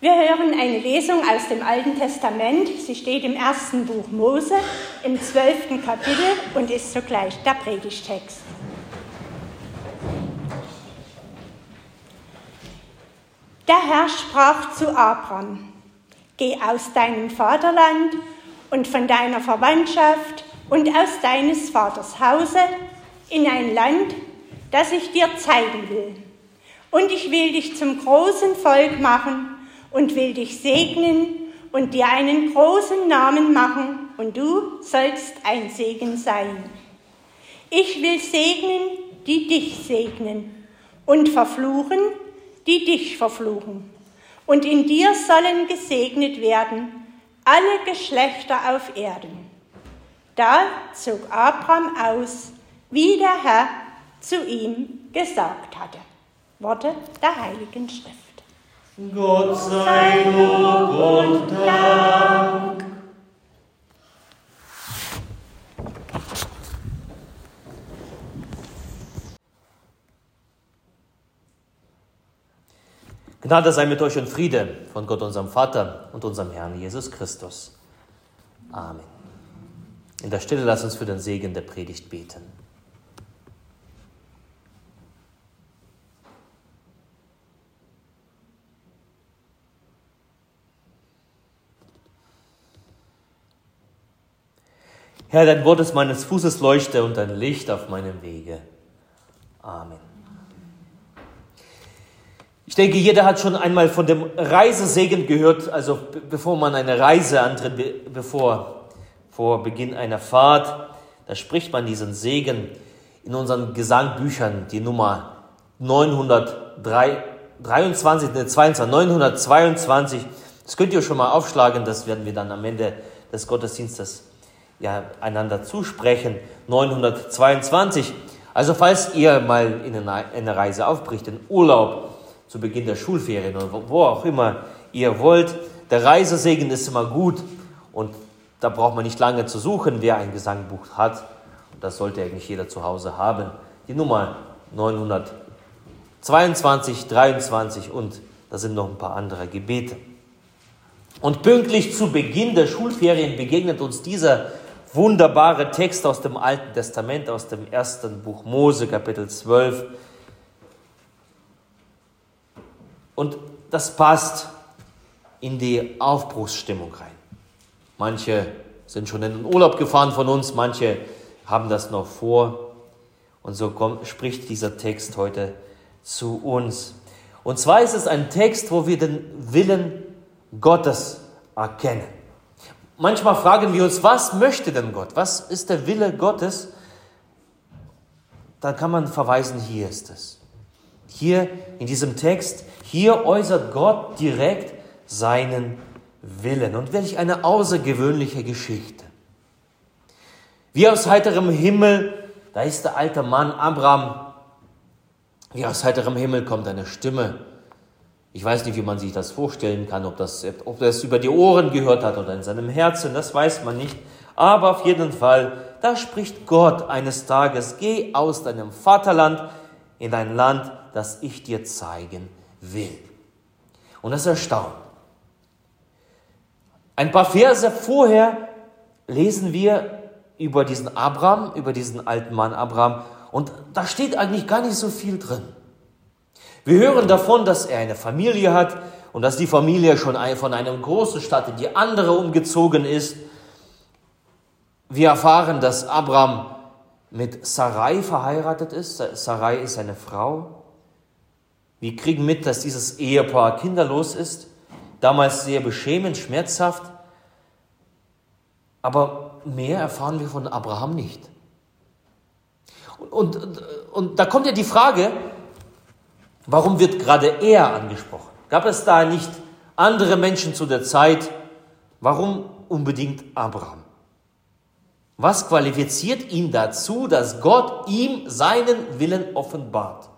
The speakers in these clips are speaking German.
Wir hören eine Lesung aus dem Alten Testament. Sie steht im ersten Buch Mose im zwölften Kapitel und ist sogleich der Predigtext. Der Herr sprach zu Abraham, geh aus deinem Vaterland und von deiner Verwandtschaft und aus deines Vaters Hause in ein Land, das ich dir zeigen will. Und ich will dich zum großen Volk machen und will dich segnen und dir einen großen Namen machen, und du sollst ein Segen sein. Ich will segnen, die dich segnen, und verfluchen, die dich verfluchen. Und in dir sollen gesegnet werden alle Geschlechter auf Erden. Da zog Abraham aus, wie der Herr zu ihm gesagt hatte. Worte der Heiligen Schrift. Gott sei Lob und Dank. Gnade sei mit euch und Friede von Gott, unserem Vater und unserem Herrn Jesus Christus. Amen. In der Stille lass uns für den Segen der Predigt beten. Herr, dein Wort ist meines Fußes Leuchte und dein Licht auf meinem Wege. Amen. Ich denke, jeder hat schon einmal von dem Reisesegen gehört, also bevor man eine Reise antritt, bevor vor Beginn einer Fahrt, da spricht man diesen Segen in unseren Gesangbüchern, die Nummer 923, ne, 22, 922. Das könnt ihr schon mal aufschlagen, das werden wir dann am Ende des Gottesdienstes ja, einander zusprechen. 922. Also falls ihr mal in eine Reise aufbricht, in Urlaub zu Beginn der Schulferien oder wo auch immer ihr wollt, der Reisesegen ist immer gut und da braucht man nicht lange zu suchen, wer ein Gesangbuch hat. Das sollte eigentlich jeder zu Hause haben. Die Nummer 922, 23 und da sind noch ein paar andere Gebete. Und pünktlich zu Beginn der Schulferien begegnet uns dieser wunderbare Text aus dem Alten Testament, aus dem ersten Buch Mose, Kapitel 12. Und das passt in die Aufbruchsstimmung rein. Manche sind schon in den Urlaub gefahren von uns, manche haben das noch vor. Und so kommt, spricht dieser Text heute zu uns. Und zwar ist es ein Text, wo wir den Willen Gottes erkennen. Manchmal fragen wir uns, was möchte denn Gott? Was ist der Wille Gottes? Dann kann man verweisen, hier ist es. Hier in diesem Text, hier äußert Gott direkt seinen Willen. Und welch eine außergewöhnliche Geschichte. Wie aus heiterem Himmel, da ist der alte Mann Abraham, wie aus heiterem Himmel kommt eine Stimme ich weiß nicht, wie man sich das vorstellen kann, ob, das, ob er über die Ohren gehört hat oder in seinem Herzen, das weiß man nicht. Aber auf jeden Fall, da spricht Gott eines Tages, geh aus deinem Vaterland in ein Land, das ich dir zeigen will. Und das erstaunt. Ein paar Verse vorher lesen wir über diesen Abraham, über diesen alten Mann Abraham, und da steht eigentlich gar nicht so viel drin. Wir hören davon, dass er eine Familie hat und dass die Familie schon von einer großen Stadt in die andere umgezogen ist. Wir erfahren, dass Abraham mit Sarai verheiratet ist. Sarai ist eine Frau. Wir kriegen mit, dass dieses Ehepaar kinderlos ist. Damals sehr beschämend, schmerzhaft. Aber mehr erfahren wir von Abraham nicht. Und, und, und da kommt ja die Frage, Warum wird gerade er angesprochen? Gab es da nicht andere Menschen zu der Zeit? Warum unbedingt Abraham? Was qualifiziert ihn dazu, dass Gott ihm seinen Willen offenbart?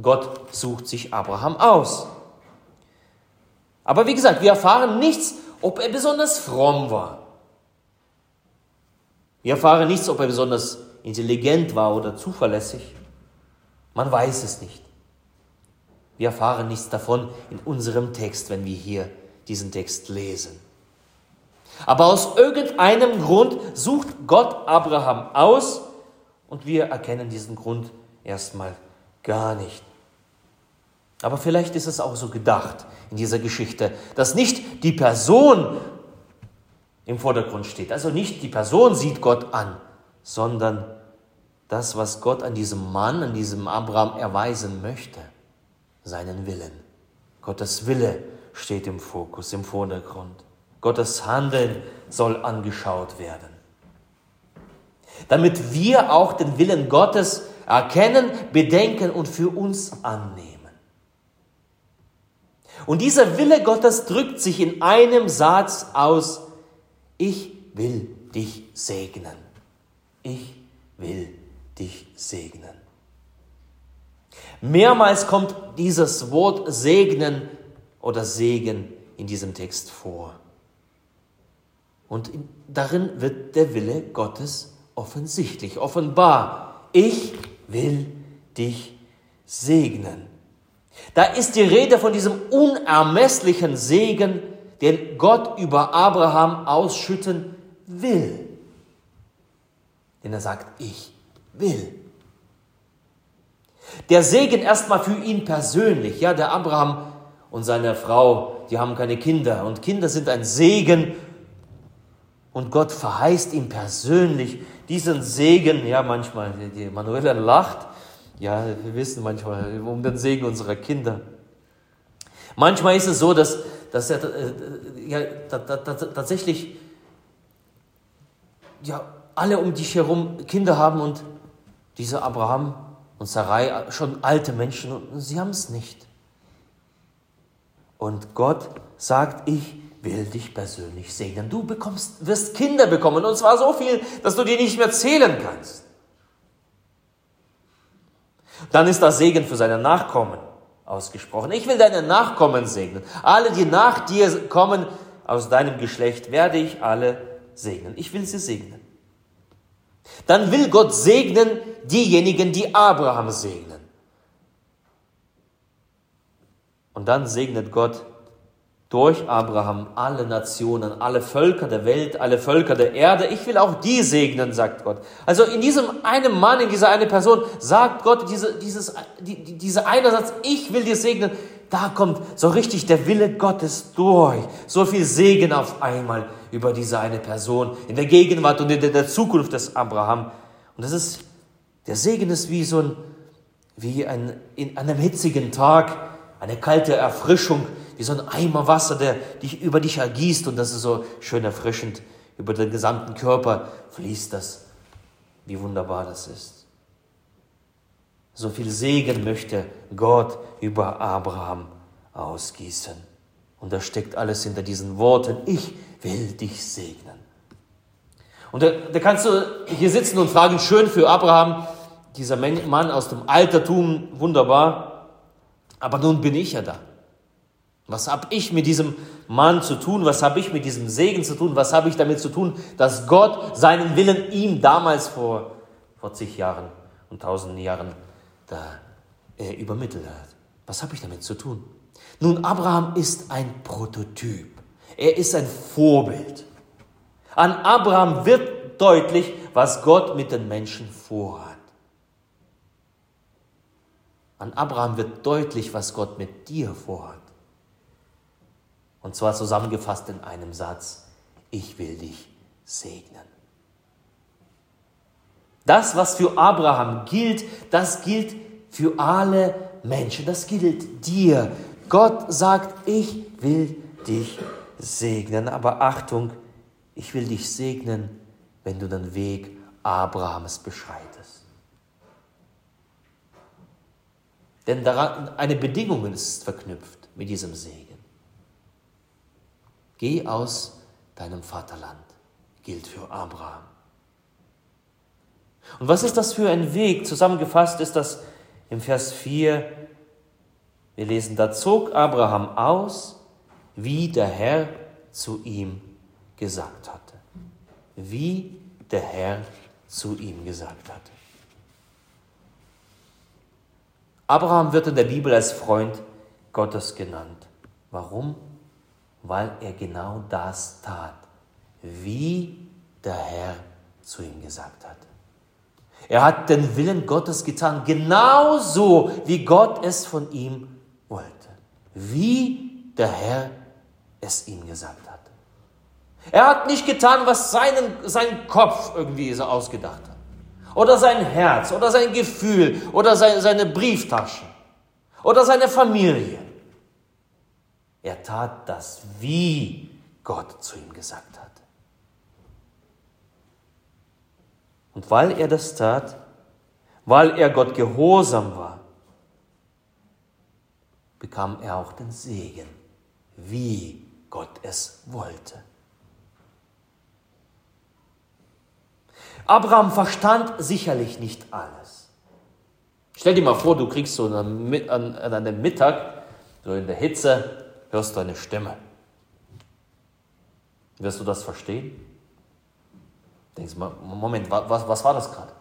Gott sucht sich Abraham aus. Aber wie gesagt, wir erfahren nichts, ob er besonders fromm war. Wir erfahren nichts, ob er besonders intelligent war oder zuverlässig. Man weiß es nicht. Wir erfahren nichts davon in unserem Text, wenn wir hier diesen Text lesen. Aber aus irgendeinem Grund sucht Gott Abraham aus und wir erkennen diesen Grund erstmal gar nicht. Aber vielleicht ist es auch so gedacht in dieser Geschichte, dass nicht die Person im Vordergrund steht. Also nicht die Person sieht Gott an, sondern das, was Gott an diesem Mann, an diesem Abraham erweisen möchte, seinen Willen. Gottes Wille steht im Fokus, im Vordergrund. Gottes Handeln soll angeschaut werden. Damit wir auch den Willen Gottes erkennen, bedenken und für uns annehmen. Und dieser Wille Gottes drückt sich in einem Satz aus, ich will dich segnen. Ich will dich segnen. Mehrmals kommt dieses Wort segnen oder Segen in diesem Text vor. Und darin wird der Wille Gottes offensichtlich, offenbar. Ich will dich segnen. Da ist die Rede von diesem unermesslichen Segen, den Gott über Abraham ausschütten will. Denn er sagt, ich will. Der Segen erstmal für ihn persönlich. Ja, der Abraham und seine Frau, die haben keine Kinder. Und Kinder sind ein Segen. Und Gott verheißt ihm persönlich diesen Segen. Ja, manchmal, die Manuela lacht. Ja, wir wissen manchmal um den Segen unserer Kinder. Manchmal ist es so, dass, dass er äh, ja, tatsächlich ja, alle um dich herum Kinder haben und dieser Abraham und Sarai schon alte Menschen und sie haben es nicht. Und Gott sagt, ich will dich persönlich segnen. Du bekommst, wirst Kinder bekommen und zwar so viel, dass du die nicht mehr zählen kannst. Dann ist das Segen für seine Nachkommen ausgesprochen. Ich will deine Nachkommen segnen. Alle, die nach dir kommen, aus deinem Geschlecht, werde ich alle segnen. Ich will sie segnen. Dann will Gott segnen diejenigen, die Abraham segnen. Und dann segnet Gott durch Abraham alle Nationen, alle Völker der Welt, alle Völker der Erde. Ich will auch die segnen, sagt Gott. Also in diesem einen Mann, in dieser eine Person sagt Gott diese, dieses, die, dieser eine Satz, ich will dir segnen. Da kommt so richtig der Wille Gottes durch. So viel Segen auf einmal über diese eine Person in der Gegenwart und in der Zukunft des Abraham. Und das ist, der Segen ist wie so ein, wie ein, in einem hitzigen Tag, eine kalte Erfrischung, wie so ein Eimer Wasser, der dich über dich ergießt und das ist so schön erfrischend. Über den gesamten Körper fließt das. Wie wunderbar das ist. So viel Segen möchte Gott über Abraham ausgießen. Und da steckt alles hinter diesen Worten. Ich will dich segnen. Und da, da kannst du hier sitzen und fragen, schön für Abraham, dieser Mann aus dem Altertum, wunderbar. Aber nun bin ich ja da. Was habe ich mit diesem Mann zu tun? Was habe ich mit diesem Segen zu tun? Was habe ich damit zu tun, dass Gott seinen Willen ihm damals vor, vor zig Jahren und tausenden Jahren da äh, übermittelt hat? Was habe ich damit zu tun? Nun, Abraham ist ein Prototyp. Er ist ein Vorbild. An Abraham wird deutlich, was Gott mit den Menschen vorhat. An Abraham wird deutlich, was Gott mit dir vorhat. Und zwar zusammengefasst in einem Satz, ich will dich segnen. Das, was für Abraham gilt, das gilt für alle Menschen, das gilt dir. Gott sagt, ich will dich segnen. Aber Achtung, ich will dich segnen, wenn du den Weg Abrahams beschreitest. Denn daran, eine Bedingung ist verknüpft mit diesem Segen. Geh aus deinem Vaterland, gilt für Abraham. Und was ist das für ein Weg? Zusammengefasst ist das im Vers 4. Wir lesen, da zog Abraham aus, wie der Herr zu ihm gesagt hatte. Wie der Herr zu ihm gesagt hatte. Abraham wird in der Bibel als Freund Gottes genannt. Warum? Weil er genau das tat, wie der Herr zu ihm gesagt hat. Er hat den Willen Gottes getan, genauso wie Gott es von ihm wollte. Wie der Herr es ihm gesagt hat. Er hat nicht getan, was seinen, sein Kopf irgendwie so ausgedacht hat. Oder sein Herz, oder sein Gefühl, oder seine, seine Brieftasche, oder seine Familie. Er tat das, wie Gott zu ihm gesagt hat. Und weil er das tat, weil er Gott gehorsam war, bekam er auch den Segen, wie Gott es wollte. Abraham verstand sicherlich nicht alles. Stell dir mal vor, du kriegst so an, an, an einem Mittag, so in der Hitze, hörst du eine Stimme. Wirst du das verstehen? Denkst du Moment, was, was war das gerade?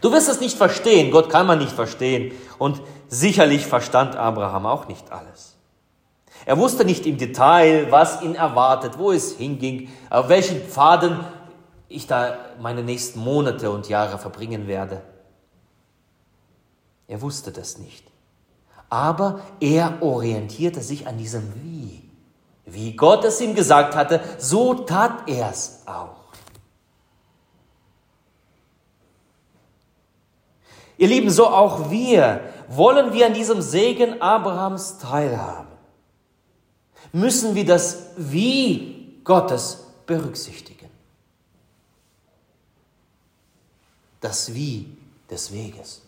Du wirst es nicht verstehen, Gott kann man nicht verstehen. Und sicherlich verstand Abraham auch nicht alles. Er wusste nicht im Detail, was ihn erwartet, wo es hinging, auf welchen Pfaden ich da meine nächsten Monate und Jahre verbringen werde. Er wusste das nicht. Aber er orientierte sich an diesem Wie. Wie Gott es ihm gesagt hatte, so tat er es auch. Ihr Lieben, so auch wir wollen wir an diesem Segen Abrahams teilhaben. Müssen wir das Wie Gottes berücksichtigen. Das Wie des Weges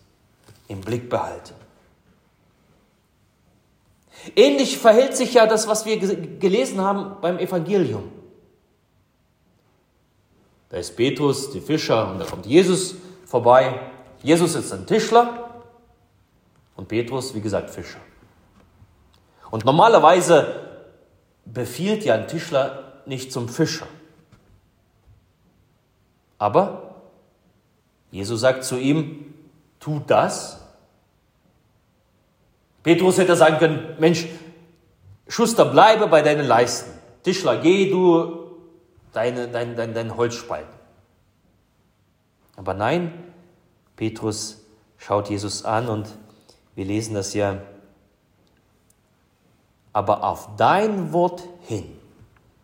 im Blick behalten. Ähnlich verhält sich ja das, was wir gelesen haben beim Evangelium. Da ist Petrus, die Fischer, und da kommt Jesus vorbei. Jesus ist ein Tischler und Petrus, wie gesagt, Fischer. Und normalerweise befiehlt ja ein Tischler nicht zum Fischer. Aber Jesus sagt zu ihm, tu das Petrus hätte sagen können, Mensch, Schuster, bleibe bei deinen Leisten. Tischler, geh du deine, dein, dein, dein Holz spalten. Aber nein, Petrus schaut Jesus an und wir lesen das ja. Aber auf dein Wort hin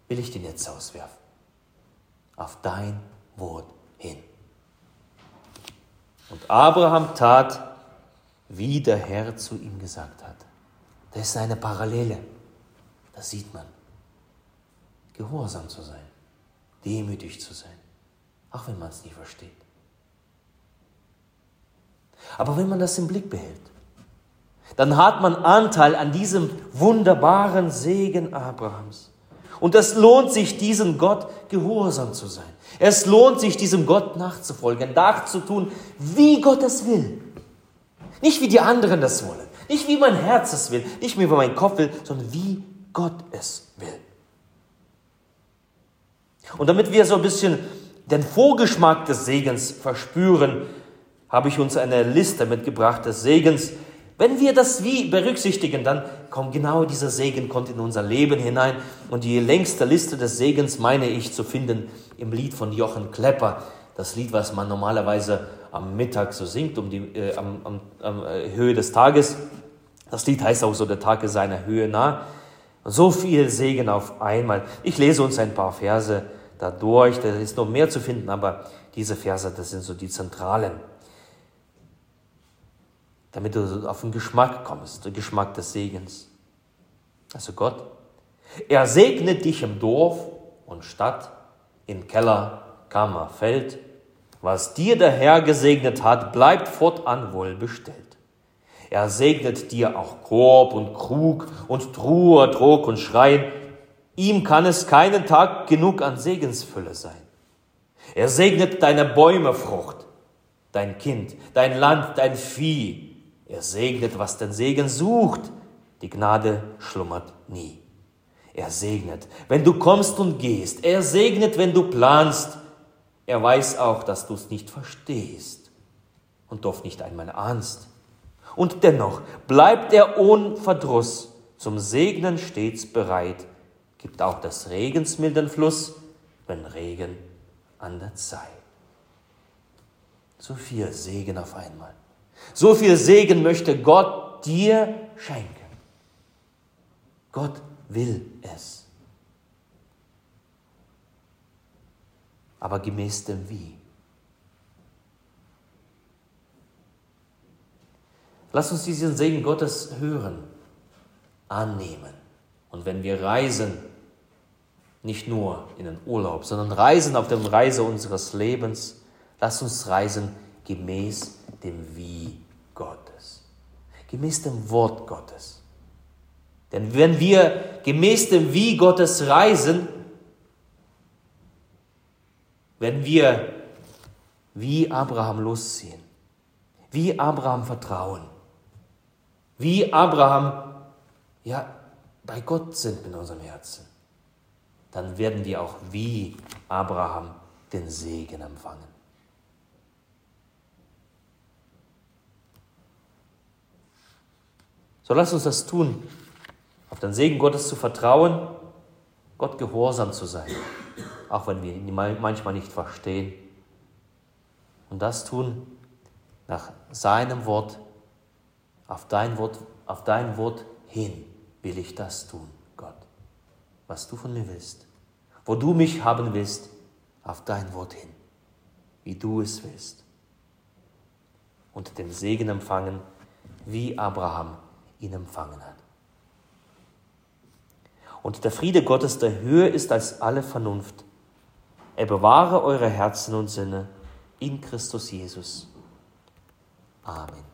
will ich den Netz auswerfen. Auf dein Wort hin. Und Abraham tat, wie der Herr zu ihm gesagt hat. Das ist eine Parallele. Das sieht man. Gehorsam zu sein, demütig zu sein, auch wenn man es nicht versteht. Aber wenn man das im Blick behält, dann hat man Anteil an diesem wunderbaren Segen Abrahams. Und es lohnt sich, diesem Gott gehorsam zu sein. Es lohnt sich, diesem Gott nachzufolgen, nachzutun, wie Gott es will. Nicht wie die anderen das wollen, nicht wie mein Herz es will, nicht wie mein Kopf will, sondern wie Gott es will. Und damit wir so ein bisschen den Vorgeschmack des Segens verspüren, habe ich uns eine Liste mitgebracht des Segens. Wenn wir das Wie berücksichtigen, dann kommt genau dieser Segen kommt in unser Leben hinein. Und die längste Liste des Segens meine ich zu finden im Lied von Jochen Klepper. Das Lied, was man normalerweise am Mittag so singt, um die, äh, am, am, am äh, Höhe des Tages. Das Lied heißt auch so, der Tag ist seiner Höhe nah. So viel Segen auf einmal. Ich lese uns ein paar Verse dadurch, da ist noch mehr zu finden, aber diese Verse, das sind so die zentralen. Damit du auf den Geschmack kommst, den Geschmack des Segens. Also Gott, er segnet dich im Dorf und Stadt, in Keller, Kammer, Feld, was dir der Herr gesegnet hat, bleibt fortan wohlbestellt. Er segnet dir auch Korb und Krug und Truhe, Trog und Schrein. Ihm kann es keinen Tag genug an Segensfülle sein. Er segnet deine Bäume Frucht, dein Kind, dein Land, dein Vieh. Er segnet, was den Segen sucht. Die Gnade schlummert nie. Er segnet, wenn du kommst und gehst. Er segnet, wenn du planst. Er weiß auch, dass du es nicht verstehst und oft nicht einmal ahnst. Und dennoch bleibt er ohne Verdruss, zum Segnen stets bereit, gibt auch des Regens milden Fluss, wenn Regen an der Zeit. So viel Segen auf einmal. So viel Segen möchte Gott dir schenken. Gott will es. Aber gemäß dem Wie. Lass uns diesen Segen Gottes hören, annehmen. Und wenn wir reisen, nicht nur in den Urlaub, sondern reisen auf der Reise unseres Lebens, lass uns reisen gemäß dem Wie Gottes, gemäß dem Wort Gottes. Denn wenn wir gemäß dem Wie Gottes reisen, wenn wir wie Abraham losziehen, wie Abraham vertrauen, wie Abraham ja bei Gott sind in unserem Herzen, dann werden wir auch wie Abraham den Segen empfangen. So lass uns das tun, auf den Segen Gottes zu vertrauen, Gott gehorsam zu sein, auch wenn wir ihn manchmal nicht verstehen. Und das tun nach seinem Wort, auf dein Wort, auf dein Wort hin will ich das tun, Gott, was du von mir willst, wo du mich haben willst, auf dein Wort hin, wie du es willst. Und den Segen empfangen, wie Abraham ihn empfangen hat. Und der Friede Gottes, der höher ist als alle Vernunft, er bewahre eure Herzen und Sinne in Christus Jesus. Amen.